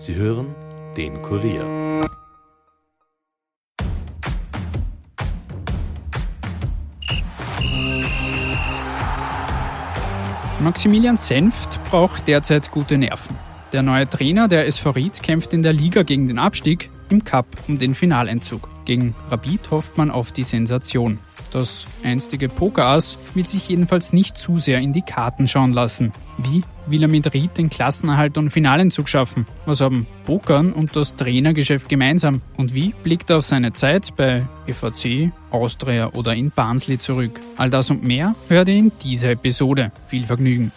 Sie hören den Kurier. Maximilian Senft braucht derzeit gute Nerven. Der neue Trainer der SV Ried kämpft in der Liga gegen den Abstieg, im Cup um den Finaleinzug. Gegen Rapid hofft man auf die Sensation. Das einstige Pokarass will sich jedenfalls nicht zu sehr in die Karten schauen lassen. Wie will er mit Ried den Klassenerhalt und Finalenzug schaffen? Was haben Pokern und das Trainergeschäft gemeinsam? Und wie blickt er auf seine Zeit bei FAC, Austria oder in Barnsley zurück? All das und mehr hört ihr in dieser Episode. Viel Vergnügen!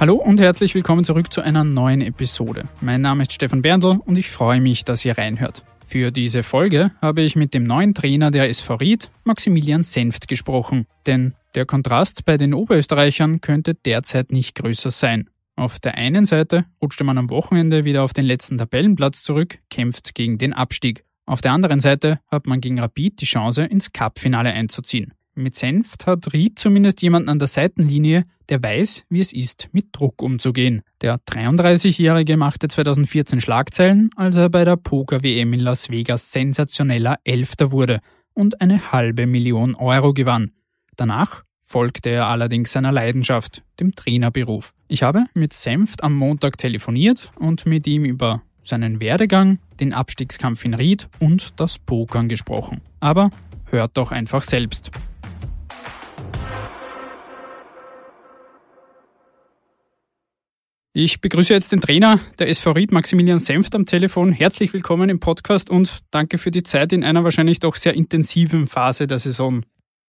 Hallo und herzlich willkommen zurück zu einer neuen Episode. Mein Name ist Stefan Berndl und ich freue mich, dass ihr reinhört. Für diese Folge habe ich mit dem neuen Trainer der SV Ried, Maximilian Senft, gesprochen. Denn der Kontrast bei den Oberösterreichern könnte derzeit nicht größer sein. Auf der einen Seite rutschte man am Wochenende wieder auf den letzten Tabellenplatz zurück, kämpft gegen den Abstieg. Auf der anderen Seite hat man gegen Rapid die Chance, ins Cup-Finale einzuziehen. Mit Senft hat Ried zumindest jemanden an der Seitenlinie, der weiß, wie es ist, mit Druck umzugehen. Der 33-Jährige machte 2014 Schlagzeilen, als er bei der Poker-WM in Las Vegas sensationeller Elfter wurde und eine halbe Million Euro gewann. Danach folgte er allerdings seiner Leidenschaft, dem Trainerberuf. Ich habe mit Senft am Montag telefoniert und mit ihm über seinen Werdegang, den Abstiegskampf in Ried und das Pokern gesprochen. Aber hört doch einfach selbst. Ich begrüße jetzt den Trainer der SV Ried, Maximilian Senft, am Telefon. Herzlich willkommen im Podcast und danke für die Zeit in einer wahrscheinlich doch sehr intensiven Phase der Saison.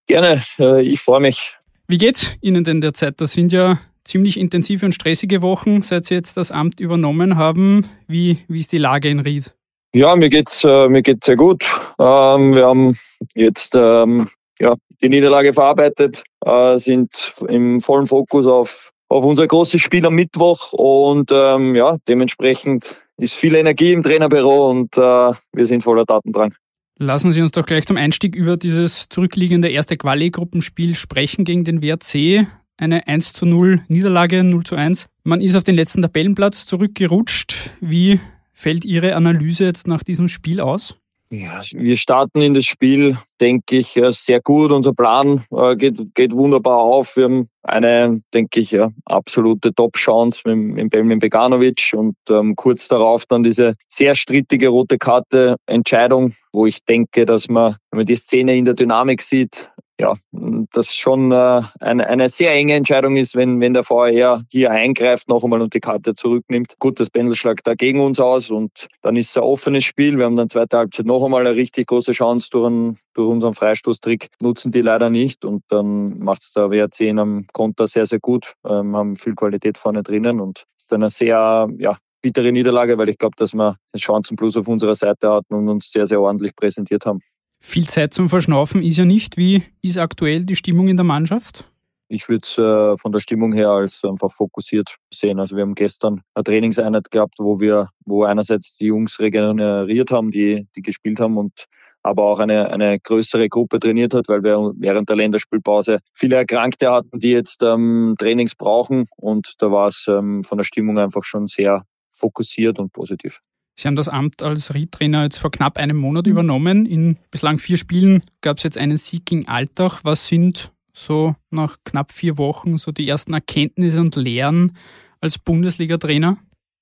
Gerne, äh, ich freue mich. Wie geht's Ihnen denn derzeit? Das sind ja ziemlich intensive und stressige Wochen, seit Sie jetzt das Amt übernommen haben. Wie, wie ist die Lage in Ried? Ja, mir geht's, äh, mir geht's sehr gut. Ähm, wir haben jetzt ähm, ja, die Niederlage verarbeitet, äh, sind im vollen Fokus auf auf unser großes Spiel am Mittwoch und ähm, ja, dementsprechend ist viel Energie im Trainerbüro und äh, wir sind voller Datendrang. Lassen Sie uns doch gleich zum Einstieg über dieses zurückliegende erste Quali-Gruppenspiel sprechen gegen den WRC. Eine 1 zu 0 Niederlage, 0 zu 1. Man ist auf den letzten Tabellenplatz zurückgerutscht. Wie fällt Ihre Analyse jetzt nach diesem Spiel aus? Ja, wir starten in das Spiel, denke ich, sehr gut. Unser Plan äh, geht, geht wunderbar auf. Wir haben eine, denke ich, absolute Top-Chance mit, mit Belmin Beganovic und ähm, kurz darauf dann diese sehr strittige rote Karte Entscheidung, wo ich denke, dass man, wenn man die Szene in der Dynamik sieht, ja, das schon äh, eine, eine sehr enge Entscheidung ist, wenn, wenn der VR hier eingreift, noch einmal und die Karte zurücknimmt. Gut, das Pendelschlag da gegen uns aus und dann ist es ein offenes Spiel. Wir haben dann zweite Halbzeit noch einmal eine richtig große Chance durch, einen, durch unseren Freistoßtrick, nutzen die leider nicht und dann macht es der WRC in einem Konter sehr, sehr gut, ähm, haben viel Qualität vorne drinnen und ist eine sehr, ja, bittere Niederlage, weil ich glaube, dass wir Chancen plus auf unserer Seite hatten und uns sehr, sehr ordentlich präsentiert haben. Viel Zeit zum Verschnaufen ist ja nicht. Wie ist aktuell die Stimmung in der Mannschaft? Ich würde es äh, von der Stimmung her als einfach fokussiert sehen. Also wir haben gestern eine Trainingseinheit gehabt, wo wir, wo einerseits die Jungs regeneriert haben, die, die gespielt haben und aber auch eine, eine größere Gruppe trainiert hat, weil wir während der Länderspielpause viele Erkrankte hatten, die jetzt ähm, Trainings brauchen. Und da war es ähm, von der Stimmung einfach schon sehr fokussiert und positiv. Sie haben das Amt als Riedtrainer jetzt vor knapp einem Monat übernommen. In bislang vier Spielen gab es jetzt einen Sieg gegen Altach. Was sind so nach knapp vier Wochen so die ersten Erkenntnisse und Lehren als Bundesliga-Trainer?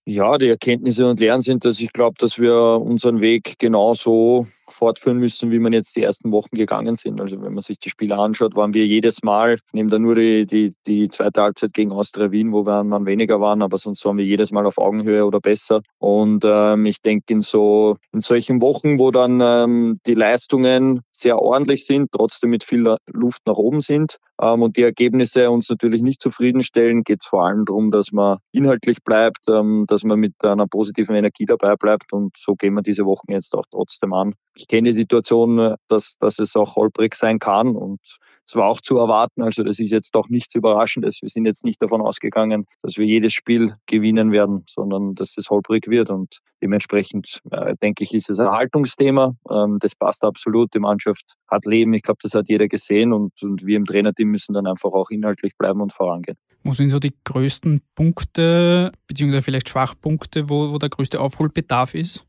Ja, die Erkenntnisse und Lehren sind, dass ich glaube, dass wir unseren Weg genauso fortführen müssen, wie man jetzt die ersten Wochen gegangen sind. Also wenn man sich die Spiele anschaut, waren wir jedes Mal, nehmen da nur die, die, die zweite Halbzeit gegen Austria Wien, wo wir man weniger waren, aber sonst waren wir jedes Mal auf Augenhöhe oder besser. Und ähm, ich denke in so in solchen Wochen, wo dann ähm, die Leistungen sehr ordentlich sind, trotzdem mit viel Luft nach oben sind ähm, und die Ergebnisse uns natürlich nicht zufriedenstellen, geht es vor allem darum, dass man inhaltlich bleibt, ähm, dass man mit einer positiven Energie dabei bleibt und so gehen wir diese Wochen jetzt auch trotzdem an ich kenne die Situation, dass, dass es auch holprig sein kann und es war auch zu erwarten. Also das ist jetzt doch nichts Überraschendes. Wir sind jetzt nicht davon ausgegangen, dass wir jedes Spiel gewinnen werden, sondern dass es holprig wird. Und dementsprechend äh, denke ich, ist es ein Haltungsthema. Ähm, das passt absolut. Die Mannschaft hat Leben. Ich glaube, das hat jeder gesehen. Und, und wir im Trainerteam müssen dann einfach auch inhaltlich bleiben und vorangehen. Wo sind so die größten Punkte, beziehungsweise vielleicht Schwachpunkte, wo, wo der größte Aufholbedarf ist?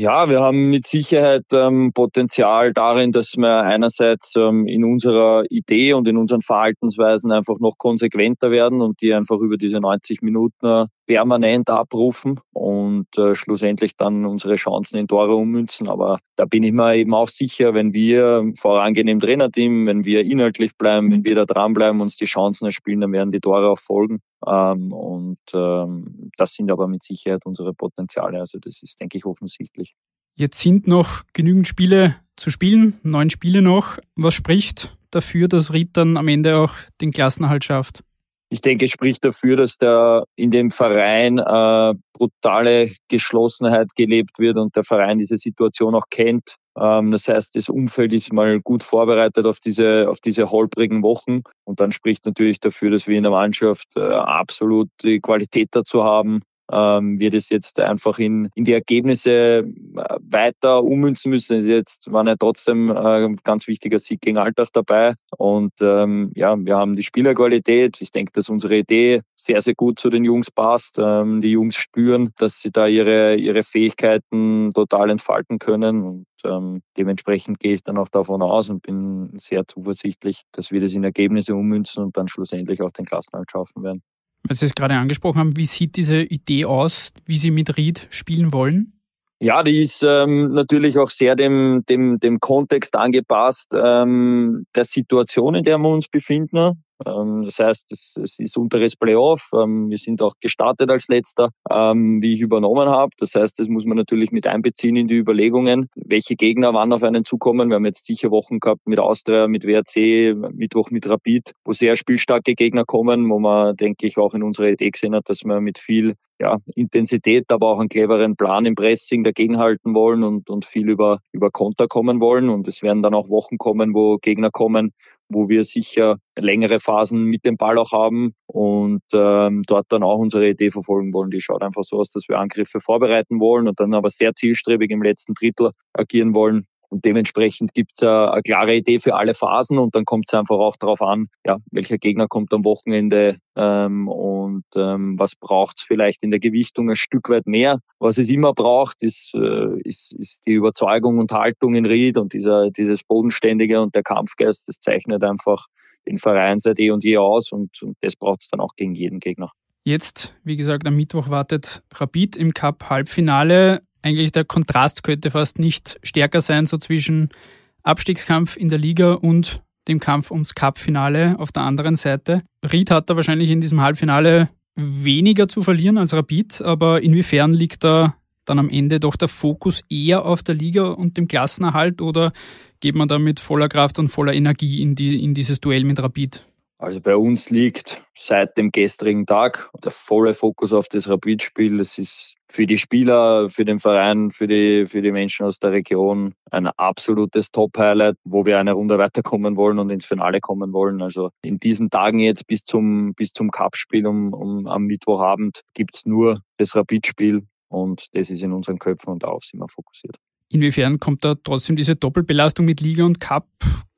Ja, wir haben mit Sicherheit ähm, Potenzial darin, dass wir einerseits ähm, in unserer Idee und in unseren Verhaltensweisen einfach noch konsequenter werden und die einfach über diese 90 Minuten permanent abrufen und äh, schlussendlich dann unsere Chancen in Tore ummünzen. Aber da bin ich mir eben auch sicher, wenn wir vorangehen im Trainerteam, wenn wir inhaltlich bleiben, wenn wir da dranbleiben, uns die Chancen erspielen, dann werden die Tore auch folgen. Ähm, und ähm, das sind aber mit Sicherheit unsere Potenziale. Also das ist, denke ich, offensichtlich. Jetzt sind noch genügend Spiele zu spielen, neun Spiele noch. Was spricht dafür, dass Ried dann am Ende auch den Klassenerhalt schafft? Ich denke, spricht dafür, dass da in dem Verein äh, brutale Geschlossenheit gelebt wird und der Verein diese Situation auch kennt. Ähm, das heißt, das Umfeld ist mal gut vorbereitet auf diese, auf diese holprigen Wochen. Und dann spricht natürlich dafür, dass wir in der Mannschaft äh, absolut die Qualität dazu haben, ähm, wir das jetzt einfach in, in die Ergebnisse äh, weiter ummünzen müssen. Jetzt war ja trotzdem äh, ganz wichtiger Sieg gegen Alltag dabei. Und ähm, ja, wir haben die Spielerqualität. Ich denke, dass unsere Idee sehr, sehr gut zu den Jungs passt. Ähm, die Jungs spüren, dass sie da ihre, ihre Fähigkeiten total entfalten können. Und ähm, dementsprechend gehe ich dann auch davon aus und bin sehr zuversichtlich, dass wir das in Ergebnisse ummünzen und dann schlussendlich auch den Klassenhalt schaffen werden weil Sie es gerade angesprochen haben, wie sieht diese Idee aus, wie Sie mit Ried spielen wollen? Ja, die ist ähm, natürlich auch sehr dem, dem, dem Kontext angepasst ähm, der Situation, in der wir uns befinden. Ähm, das heißt, es, ist unteres Playoff. Ähm, wir sind auch gestartet als letzter, ähm, wie ich übernommen habe. Das heißt, das muss man natürlich mit einbeziehen in die Überlegungen, welche Gegner wann auf einen zukommen. Wir haben jetzt sicher Wochen gehabt mit Austria, mit WRC, Mittwoch mit Rapid, wo sehr spielstarke Gegner kommen, wo man, denke ich, auch in unserer Idee gesehen hat, dass wir mit viel ja, Intensität, aber auch einen cleveren Plan im Pressing dagegenhalten wollen und, und viel über, über Konter kommen wollen. Und es werden dann auch Wochen kommen, wo Gegner kommen, wo wir sicher längere Phasen mit dem Ball auch haben und ähm, dort dann auch unsere Idee verfolgen wollen. Die schaut einfach so aus, dass wir Angriffe vorbereiten wollen und dann aber sehr zielstrebig im letzten Drittel agieren wollen. Und dementsprechend gibt es eine, klare Idee für alle Phasen und dann kommt es einfach auch darauf an, ja, welcher Gegner kommt am Wochenende ähm, und ähm, was braucht es vielleicht in der Gewichtung ein Stück weit mehr. Was es immer braucht, ist, äh, ist, ist die Überzeugung und Haltung in Ried und dieser, dieses Bodenständige und der Kampfgeist, das zeichnet einfach den Verein seit eh und je aus und, und das braucht es dann auch gegen jeden Gegner. Jetzt, wie gesagt, am Mittwoch wartet Rapid im Cup-Halbfinale eigentlich der Kontrast könnte fast nicht stärker sein, so zwischen Abstiegskampf in der Liga und dem Kampf ums Cup-Finale auf der anderen Seite. Ried hat da wahrscheinlich in diesem Halbfinale weniger zu verlieren als Rapid, aber inwiefern liegt da dann am Ende doch der Fokus eher auf der Liga und dem Klassenerhalt oder geht man da mit voller Kraft und voller Energie in, die, in dieses Duell mit Rapid? Also bei uns liegt seit dem gestrigen Tag der volle Fokus auf das Rapid-Spiel. Es ist für die Spieler, für den Verein, für die, für die Menschen aus der Region ein absolutes Top-Highlight, wo wir eine Runde weiterkommen wollen und ins Finale kommen wollen. Also in diesen Tagen jetzt bis zum, bis zum Cup-Spiel um, um, am Mittwochabend gibt's nur das Rapid-Spiel und das ist in unseren Köpfen und darauf sind wir fokussiert. Inwiefern kommt da trotzdem diese Doppelbelastung mit Liga und Cup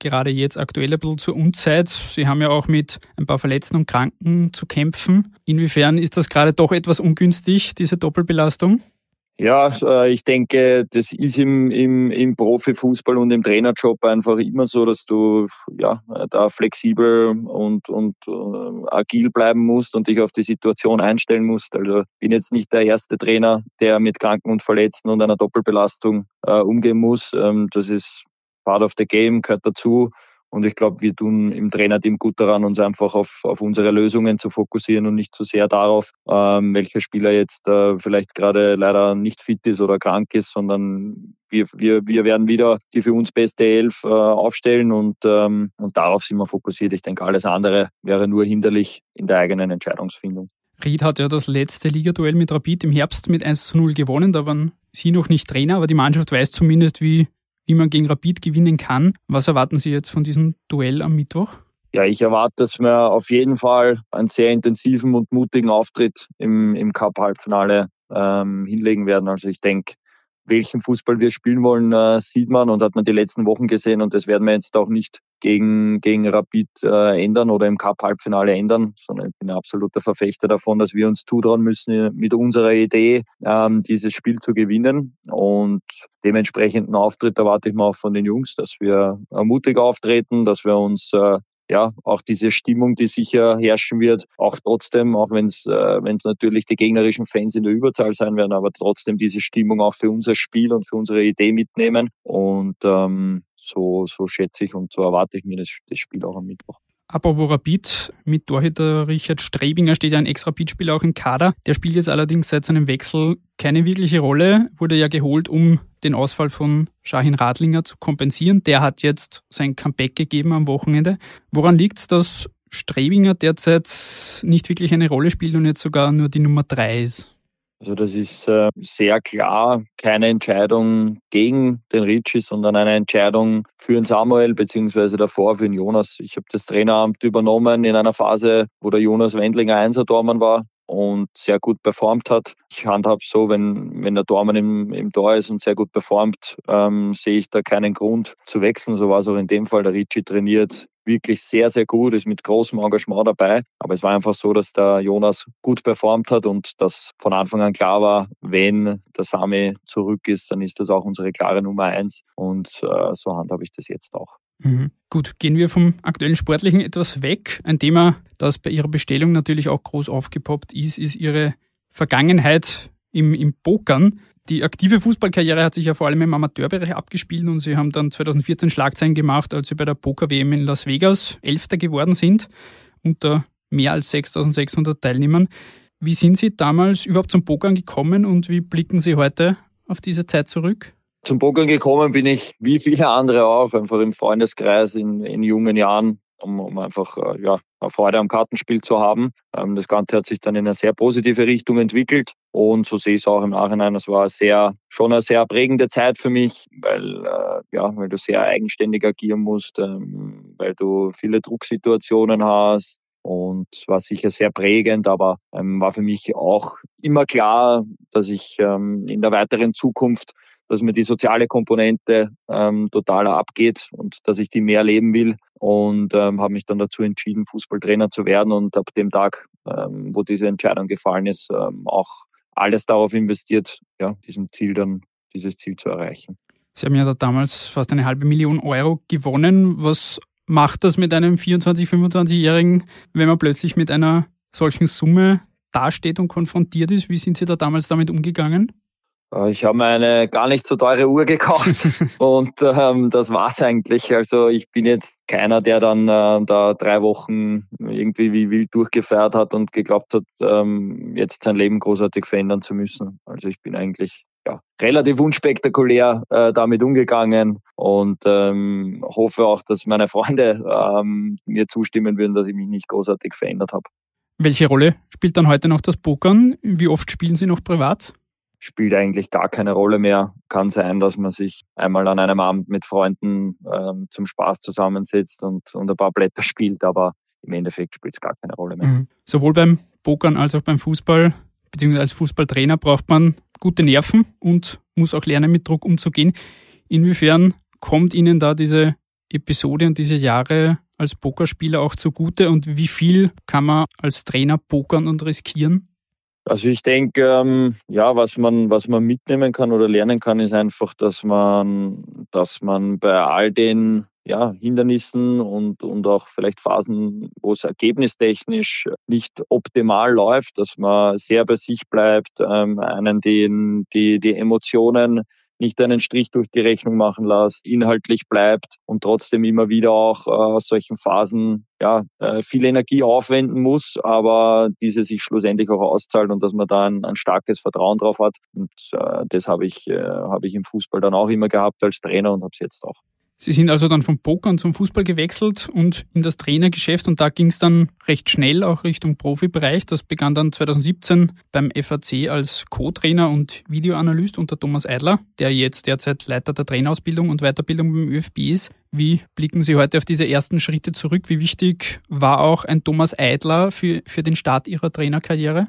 gerade jetzt aktuell ein bisschen zur Unzeit? Sie haben ja auch mit ein paar Verletzten und Kranken zu kämpfen. Inwiefern ist das gerade doch etwas ungünstig, diese Doppelbelastung? Ja, äh, ich denke, das ist im, im, im Profifußball und im Trainerjob einfach immer so, dass du ja, da flexibel und, und uh, agil bleiben musst und dich auf die Situation einstellen musst. Also bin jetzt nicht der erste Trainer, der mit Kranken und Verletzten und einer Doppelbelastung uh, umgehen muss. Ähm, das ist part of the game, gehört dazu. Und ich glaube, wir tun im Trainerteam gut daran, uns einfach auf, auf unsere Lösungen zu fokussieren und nicht zu so sehr darauf, ähm, welcher Spieler jetzt äh, vielleicht gerade leider nicht fit ist oder krank ist, sondern wir, wir, wir werden wieder die für uns beste Elf äh, aufstellen und, ähm, und darauf sind wir fokussiert. Ich denke, alles andere wäre nur hinderlich in der eigenen Entscheidungsfindung. Ried hat ja das letzte Ligaduell mit Rapid im Herbst mit 1 zu 0 gewonnen. Da waren Sie noch nicht Trainer, aber die Mannschaft weiß zumindest, wie wie man gegen Rapid gewinnen kann. Was erwarten Sie jetzt von diesem Duell am Mittwoch? Ja, ich erwarte, dass wir auf jeden Fall einen sehr intensiven und mutigen Auftritt im, im Cup-Halbfinale ähm, hinlegen werden. Also ich denke, welchen Fußball wir spielen wollen, äh, sieht man und hat man die letzten Wochen gesehen und das werden wir jetzt auch nicht gegen, gegen Rapid äh, ändern oder im Cup-Halbfinale ändern, sondern ich bin ein absoluter Verfechter davon, dass wir uns zutrauen müssen, mit unserer Idee ähm, dieses Spiel zu gewinnen. Und dementsprechenden Auftritt erwarte ich mir auch von den Jungs, dass wir mutig auftreten, dass wir uns äh, ja, auch diese Stimmung, die sicher herrschen wird, auch trotzdem, auch wenn es äh, wenn's natürlich die gegnerischen Fans in der Überzahl sein werden, aber trotzdem diese Stimmung auch für unser Spiel und für unsere Idee mitnehmen. Und ähm, so, so schätze ich und so erwarte ich mir das, das Spiel auch am Mittwoch. Apropos Rapid, mit Torhüter Richard Strebinger steht ja ein Ex-Rapid-Spieler auch im Kader. Der spielt jetzt allerdings seit seinem Wechsel keine wirkliche Rolle, wurde ja geholt, um den Ausfall von Shahin Radlinger zu kompensieren. Der hat jetzt sein Comeback gegeben am Wochenende. Woran liegt es, dass Strebinger derzeit nicht wirklich eine Rolle spielt und jetzt sogar nur die Nummer drei ist? Also das ist äh, sehr klar keine Entscheidung gegen den Ritchie, sondern eine Entscheidung für den Samuel beziehungsweise davor für den Jonas. Ich habe das Traineramt übernommen in einer Phase, wo der Jonas Wendlinger Einser-Tormann war und sehr gut performt hat. Ich handhabe so, wenn, wenn der Tormann im, im Tor ist und sehr gut performt, ähm, sehe ich da keinen Grund zu wechseln. So war es auch in dem Fall. Der Ritchie trainiert wirklich sehr, sehr gut, ist mit großem Engagement dabei. Aber es war einfach so, dass der Jonas gut performt hat und dass von Anfang an klar war, wenn der Sami zurück ist, dann ist das auch unsere klare Nummer eins. Und äh, so handhabe ich das jetzt auch. Mhm. Gut, gehen wir vom aktuellen Sportlichen etwas weg. Ein Thema, das bei Ihrer Bestellung natürlich auch groß aufgepoppt ist, ist Ihre Vergangenheit im, im Pokern. Die aktive Fußballkarriere hat sich ja vor allem im Amateurbereich abgespielt und Sie haben dann 2014 Schlagzeilen gemacht, als Sie bei der Poker-WM in Las Vegas Elfter geworden sind, unter mehr als 6600 Teilnehmern. Wie sind Sie damals überhaupt zum Pokern gekommen und wie blicken Sie heute auf diese Zeit zurück? Zum Pokern gekommen bin ich wie viele andere auch, einfach im Freundeskreis in, in jungen Jahren, um, um einfach äh, ja, Freude am Kartenspiel zu haben. Ähm, das Ganze hat sich dann in eine sehr positive Richtung entwickelt und so sehe ich es auch im Nachhinein. Es war sehr, schon eine sehr prägende Zeit für mich, weil, äh, ja, weil du sehr eigenständig agieren musst, ähm, weil du viele Drucksituationen hast, und war sicher sehr prägend, aber ähm, war für mich auch immer klar, dass ich ähm, in der weiteren Zukunft dass mir die soziale Komponente ähm, total abgeht und dass ich die mehr leben will und ähm, habe mich dann dazu entschieden, Fußballtrainer zu werden und ab dem Tag, ähm, wo diese Entscheidung gefallen ist, ähm, auch alles darauf investiert, ja, diesem Ziel dann, dieses Ziel zu erreichen. Sie haben ja da damals fast eine halbe Million Euro gewonnen. Was macht das mit einem 24-, 25-Jährigen, wenn man plötzlich mit einer solchen Summe dasteht und konfrontiert ist? Wie sind Sie da damals damit umgegangen? Äh, ich habe mir eine gar nicht so teure Uhr gekauft und ähm, das war's eigentlich. Also ich bin jetzt keiner, der dann äh, da drei Wochen irgendwie wie wild durchgefeiert hat und geglaubt hat, ähm, jetzt sein Leben großartig verändern zu müssen. Also ich bin eigentlich ja, relativ unspektakulär äh, damit umgegangen und ähm, hoffe auch, dass meine Freunde ähm, mir zustimmen würden, dass ich mich nicht großartig verändert habe. Welche Rolle spielt dann heute noch das Pokern? Wie oft spielen Sie noch privat? Spielt eigentlich gar keine Rolle mehr. Kann sein, dass man sich einmal an einem Abend mit Freunden ähm, zum Spaß zusammensetzt und, und ein paar Blätter spielt, aber im Endeffekt spielt es gar keine Rolle mehr. Mhm. Sowohl beim Pokern als auch beim Fußball, beziehungsweise als Fußballtrainer braucht man gute Nerven und muss auch lernen, mit Druck umzugehen. Inwiefern kommt Ihnen da diese Episode und diese Jahre als Pokerspieler auch zugute und wie viel kann man als Trainer pokern und riskieren? Also ich denke, ähm, ja, was man, was man mitnehmen kann oder lernen kann, ist einfach, dass man, dass man bei all den ja, Hindernissen und, und auch vielleicht Phasen, wo es ergebnistechnisch nicht optimal läuft, dass man sehr bei sich bleibt, ähm, einen den, die, die Emotionen nicht einen Strich durch die Rechnung machen lässt, inhaltlich bleibt und trotzdem immer wieder auch äh, aus solchen Phasen ja, äh, viel Energie aufwenden muss, aber diese sich schlussendlich auch auszahlt und dass man da ein, ein starkes Vertrauen drauf hat. Und äh, das habe ich, äh, habe ich im Fußball dann auch immer gehabt als Trainer und habe es jetzt auch. Sie sind also dann vom Pokern zum Fußball gewechselt und in das Trainergeschäft und da ging es dann recht schnell auch Richtung Profibereich. Das begann dann 2017 beim FAC als Co-Trainer und Videoanalyst unter Thomas Eidler, der jetzt derzeit Leiter der Trainerausbildung und Weiterbildung beim ÖFB ist. Wie blicken Sie heute auf diese ersten Schritte zurück? Wie wichtig war auch ein Thomas Eidler für, für den Start Ihrer Trainerkarriere?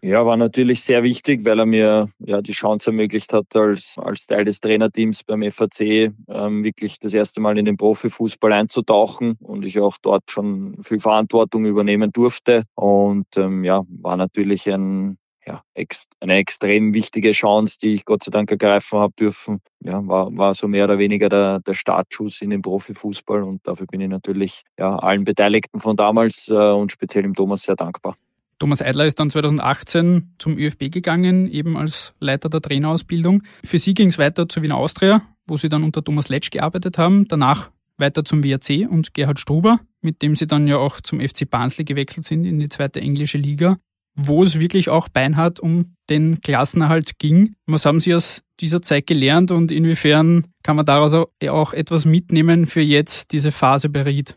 Ja, war natürlich sehr wichtig, weil er mir ja die Chance ermöglicht hat, als, als Teil des Trainerteams beim FAC ähm, wirklich das erste Mal in den Profifußball einzutauchen und ich auch dort schon viel Verantwortung übernehmen durfte. Und ähm, ja, war natürlich ein, ja, ex, eine extrem wichtige Chance, die ich Gott sei Dank ergreifen habe dürfen. Ja, war, war so mehr oder weniger der, der Startschuss in den Profifußball und dafür bin ich natürlich ja, allen Beteiligten von damals äh, und speziell dem Thomas sehr dankbar. Thomas Eidler ist dann 2018 zum ÖFB gegangen, eben als Leiter der Trainerausbildung. Für Sie ging es weiter zur Wiener Austria, wo Sie dann unter Thomas Letsch gearbeitet haben. Danach weiter zum WRC und Gerhard Struber, mit dem Sie dann ja auch zum FC Barnsley gewechselt sind in die zweite englische Liga, wo es wirklich auch beinhart um den Klassenerhalt ging. Was haben Sie aus dieser Zeit gelernt und inwiefern kann man daraus auch etwas mitnehmen für jetzt diese Phase bei Ried?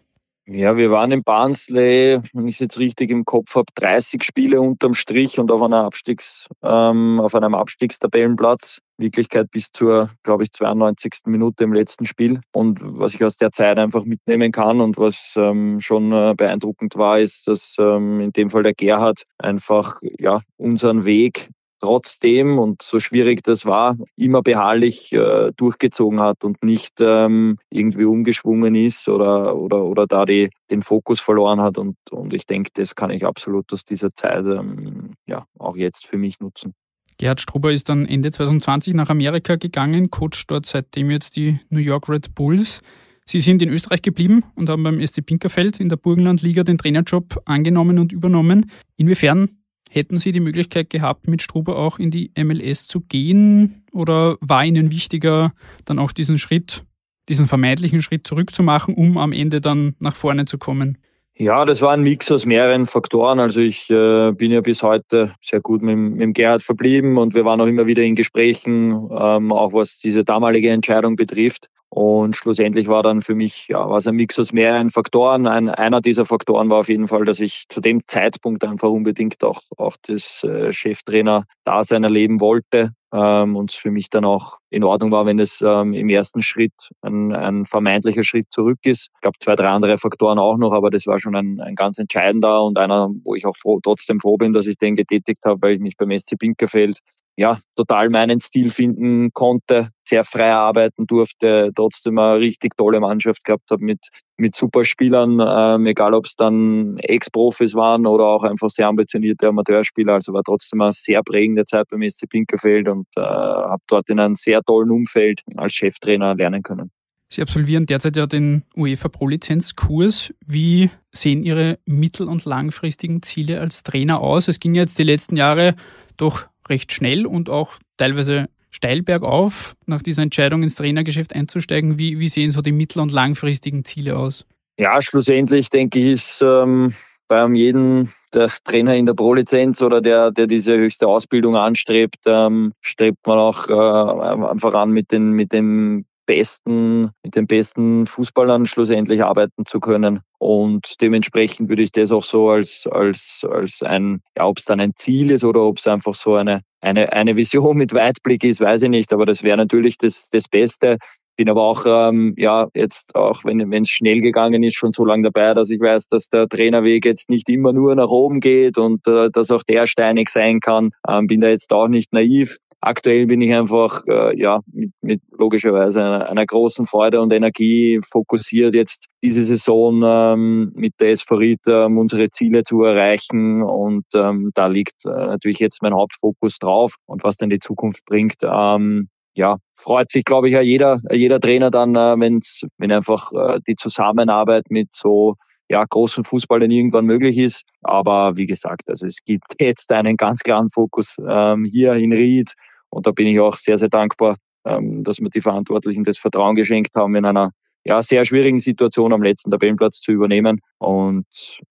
Ja, wir waren in Barnsley, wenn ich es jetzt richtig im Kopf habe, 30 Spiele unterm Strich und auf, einer Abstiegs, ähm, auf einem Abstiegstabellenplatz. Wirklichkeit bis zur, glaube ich, 92. Minute im letzten Spiel. Und was ich aus der Zeit einfach mitnehmen kann und was ähm, schon äh, beeindruckend war, ist, dass ähm, in dem Fall der Gerhard einfach ja unseren Weg trotzdem, und so schwierig das war, immer beharrlich äh, durchgezogen hat und nicht ähm, irgendwie umgeschwungen ist oder, oder, oder da die, den Fokus verloren hat. Und, und ich denke, das kann ich absolut aus dieser Zeit ähm, ja, auch jetzt für mich nutzen. Gerhard Struber ist dann Ende 2020 nach Amerika gegangen, coacht dort seitdem jetzt die New York Red Bulls. Sie sind in Österreich geblieben und haben beim SC Pinkerfeld in der Burgenlandliga den Trainerjob angenommen und übernommen. Inwiefern Hätten Sie die Möglichkeit gehabt, mit Struber auch in die MLS zu gehen? Oder war Ihnen wichtiger, dann auch diesen Schritt, diesen vermeintlichen Schritt zurückzumachen, um am Ende dann nach vorne zu kommen? Ja, das war ein Mix aus mehreren Faktoren. Also ich äh, bin ja bis heute sehr gut mit, mit Gerhard verblieben und wir waren auch immer wieder in Gesprächen, ähm, auch was diese damalige Entscheidung betrifft. Und schlussendlich war dann für mich, ja, war es ein Mix aus mehreren Faktoren. Ein, einer dieser Faktoren war auf jeden Fall, dass ich zu dem Zeitpunkt einfach unbedingt auch, auch das äh, Cheftrainer-Dasein erleben wollte. Ähm, und es für mich dann auch in Ordnung war, wenn es ähm, im ersten Schritt ein, ein vermeintlicher Schritt zurück ist. Ich glaube, zwei, drei andere Faktoren auch noch, aber das war schon ein, ein ganz entscheidender und einer, wo ich auch froh, trotzdem froh bin, dass ich den getätigt habe, weil ich mich beim SC Pinkerfeld ja, total meinen Stil finden konnte, sehr frei arbeiten durfte, trotzdem eine richtig tolle Mannschaft gehabt habe mit, mit super Spielern, ähm, egal ob es dann Ex-Profis waren oder auch einfach sehr ambitionierte Amateurspieler. Also war trotzdem eine sehr prägende Zeit beim SC Pinkerfeld und äh, habe dort in einem sehr tollen Umfeld als Cheftrainer lernen können. Sie absolvieren derzeit ja den UEFA Pro-Lizenz-Kurs. Wie sehen Ihre mittel- und langfristigen Ziele als Trainer aus? Es ging jetzt die letzten Jahre doch recht schnell und auch teilweise steil bergauf, nach dieser Entscheidung ins Trainergeschäft einzusteigen. Wie, wie sehen so die mittel- und langfristigen Ziele aus? Ja, schlussendlich denke ich, ist ähm, bei jedem der Trainer in der Pro-Lizenz oder der, der diese höchste Ausbildung anstrebt, ähm, strebt man auch äh, einfach mit, den, mit dem besten, mit den besten Fußballern schlussendlich arbeiten zu können. Und dementsprechend würde ich das auch so als, als, als ein, ja, ob es dann ein Ziel ist oder ob es einfach so eine, eine, eine Vision mit Weitblick ist, weiß ich nicht. Aber das wäre natürlich das, das Beste. Bin aber auch, ähm, ja, jetzt auch, wenn es schnell gegangen ist, schon so lange dabei, dass ich weiß, dass der Trainerweg jetzt nicht immer nur nach oben geht und äh, dass auch der steinig sein kann. Ähm, bin da jetzt auch nicht naiv aktuell bin ich einfach äh, ja mit, mit logischerweise einer, einer, großen Freude und Energie fokussiert, jetzt diese Saison ähm, mit der SV Ried ähm, unsere Ziele zu erreichen. Und ähm, da liegt äh, natürlich jetzt mein Hauptfokus drauf und was dann die Zukunft bringt. Ähm, ja, freut sich, glaube ich, ja jeder, jeder Trainer dann, äh, wenn's, wenn einfach äh, die Zusammenarbeit mit so ja, großen Fußballern irgendwann möglich ist. Aber wie gesagt, also es gibt jetzt einen ganz klaren Fokus ähm, hier in Ried und da bin ich auch sehr, sehr dankbar, ähm, dass mir die Verantwortlichen das Vertrauen geschenkt haben, in einer ja, sehr schwierigen Situation am letzten Tabellenplatz zu übernehmen. Und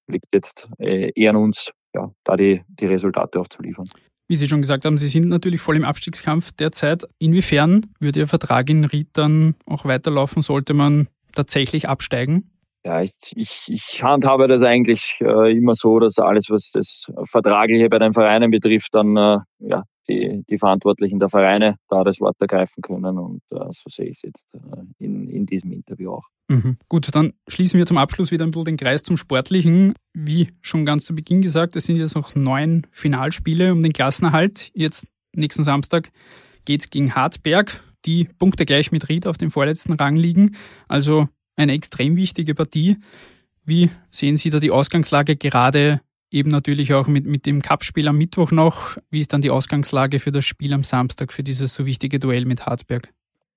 liegt jetzt äh, eher an uns, ja, da die, die Resultate auch zu liefern. Wie Sie schon gesagt haben, Sie sind natürlich voll im Abstiegskampf derzeit. Inwiefern würde Ihr Vertrag in Ried dann auch weiterlaufen? Sollte man tatsächlich absteigen? Ja, ich, ich, ich handhabe das eigentlich äh, immer so, dass alles, was das Vertragliche bei den Vereinen betrifft, dann äh, ja, die, die Verantwortlichen der Vereine da das Wort ergreifen können. Und äh, so sehe ich es jetzt äh, in, in diesem Interview auch. Mhm. Gut, dann schließen wir zum Abschluss wieder ein bisschen den Kreis zum Sportlichen. Wie schon ganz zu Beginn gesagt, es sind jetzt noch neun Finalspiele um den Klassenerhalt. Jetzt nächsten Samstag geht es gegen Hartberg, die Punkte gleich mit Ried auf dem vorletzten Rang liegen. Also eine extrem wichtige Partie. Wie sehen Sie da die Ausgangslage gerade eben natürlich auch mit, mit dem Cup-Spiel am Mittwoch noch? Wie ist dann die Ausgangslage für das Spiel am Samstag, für dieses so wichtige Duell mit Harzberg?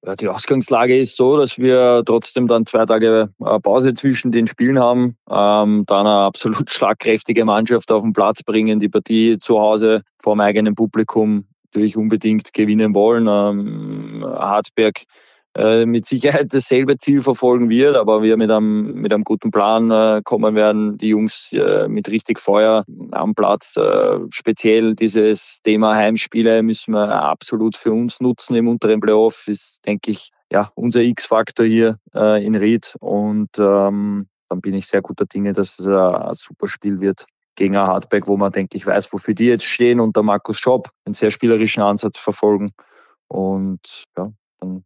Ja, die Ausgangslage ist so, dass wir trotzdem dann zwei Tage äh, Pause zwischen den Spielen haben, ähm, dann eine absolut schlagkräftige Mannschaft auf den Platz bringen, die Partie zu Hause vor dem eigenen Publikum natürlich unbedingt gewinnen wollen. Ähm, Harzberg äh, mit Sicherheit dasselbe Ziel verfolgen wird, aber wir mit einem, mit einem guten Plan äh, kommen werden, die Jungs äh, mit richtig Feuer am Platz. Äh, speziell dieses Thema Heimspiele müssen wir absolut für uns nutzen im unteren Playoff, ist, denke ich, ja, unser X-Faktor hier äh, in Ried und ähm, dann bin ich sehr guter Dinge, dass es ein super Spiel wird gegen ein Hardback, wo man, denke ich, weiß, wofür die jetzt stehen und der Markus Schopp einen sehr spielerischen Ansatz verfolgen. Und ja, dann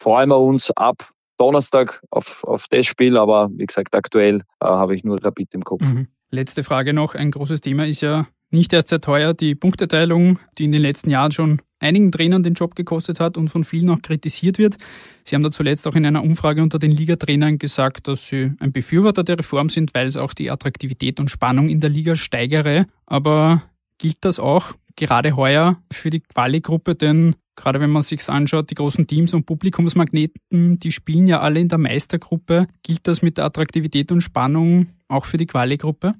freuen wir uns ab Donnerstag auf, auf das Spiel, aber wie gesagt, aktuell äh, habe ich nur Rapid im Kopf. Mhm. Letzte Frage noch. Ein großes Thema ist ja nicht erst sehr teuer die Punkteteilung, die in den letzten Jahren schon einigen Trainern den Job gekostet hat und von vielen auch kritisiert wird. Sie haben da zuletzt auch in einer Umfrage unter den Ligatrainern gesagt, dass Sie ein Befürworter der Reform sind, weil es auch die Attraktivität und Spannung in der Liga steigere. Aber gilt das auch gerade heuer für die Quali-Gruppe? Denn gerade wenn man sich anschaut, die großen Teams und Publikumsmagneten, die spielen ja alle in der Meistergruppe. Gilt das mit der Attraktivität und Spannung auch für die Quali-Gruppe?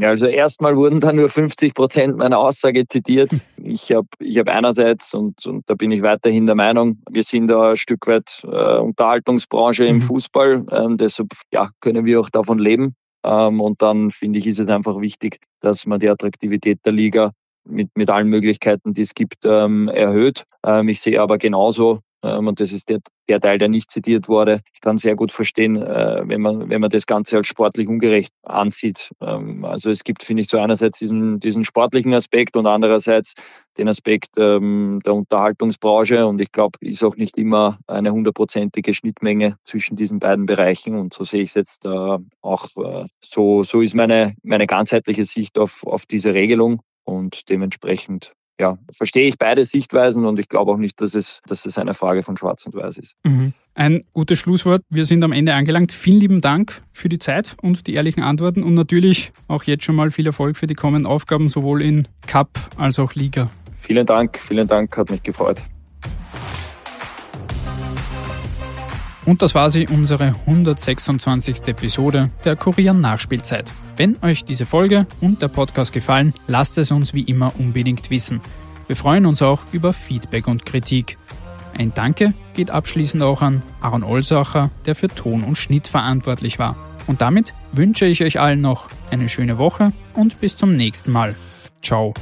Ja, also erstmal wurden da nur 50 Prozent meiner Aussage zitiert. Ich habe ich hab einerseits, und, und da bin ich weiterhin der Meinung, wir sind da ein Stück weit äh, Unterhaltungsbranche im mhm. Fußball. Ähm, deshalb ja, können wir auch davon leben. Ähm, und dann finde ich, ist es einfach wichtig, dass man die Attraktivität der Liga mit, mit allen Möglichkeiten, die es gibt, ähm, erhöht. Ähm, ich sehe aber genauso, ähm, und das ist der, der Teil, der nicht zitiert wurde, ich kann sehr gut verstehen, äh, wenn, man, wenn man das Ganze als sportlich ungerecht ansieht. Ähm, also es gibt, finde ich, so einerseits diesen, diesen sportlichen Aspekt und andererseits den Aspekt ähm, der Unterhaltungsbranche. Und ich glaube, ist auch nicht immer eine hundertprozentige Schnittmenge zwischen diesen beiden Bereichen. Und so sehe ich es jetzt äh, auch. Äh, so, so ist meine, meine ganzheitliche Sicht auf, auf diese Regelung. Und dementsprechend ja, verstehe ich beide Sichtweisen und ich glaube auch nicht, dass es, dass es eine Frage von Schwarz und Weiß ist. Mhm. Ein gutes Schlusswort. Wir sind am Ende angelangt. Vielen lieben Dank für die Zeit und die ehrlichen Antworten und natürlich auch jetzt schon mal viel Erfolg für die kommenden Aufgaben, sowohl in Cup als auch Liga. Vielen Dank, vielen Dank, hat mich gefreut. Und das war sie, unsere 126. Episode der Kurier Nachspielzeit. Wenn euch diese Folge und der Podcast gefallen, lasst es uns wie immer unbedingt wissen. Wir freuen uns auch über Feedback und Kritik. Ein Danke geht abschließend auch an Aaron Olsacher, der für Ton und Schnitt verantwortlich war. Und damit wünsche ich euch allen noch eine schöne Woche und bis zum nächsten Mal. Ciao.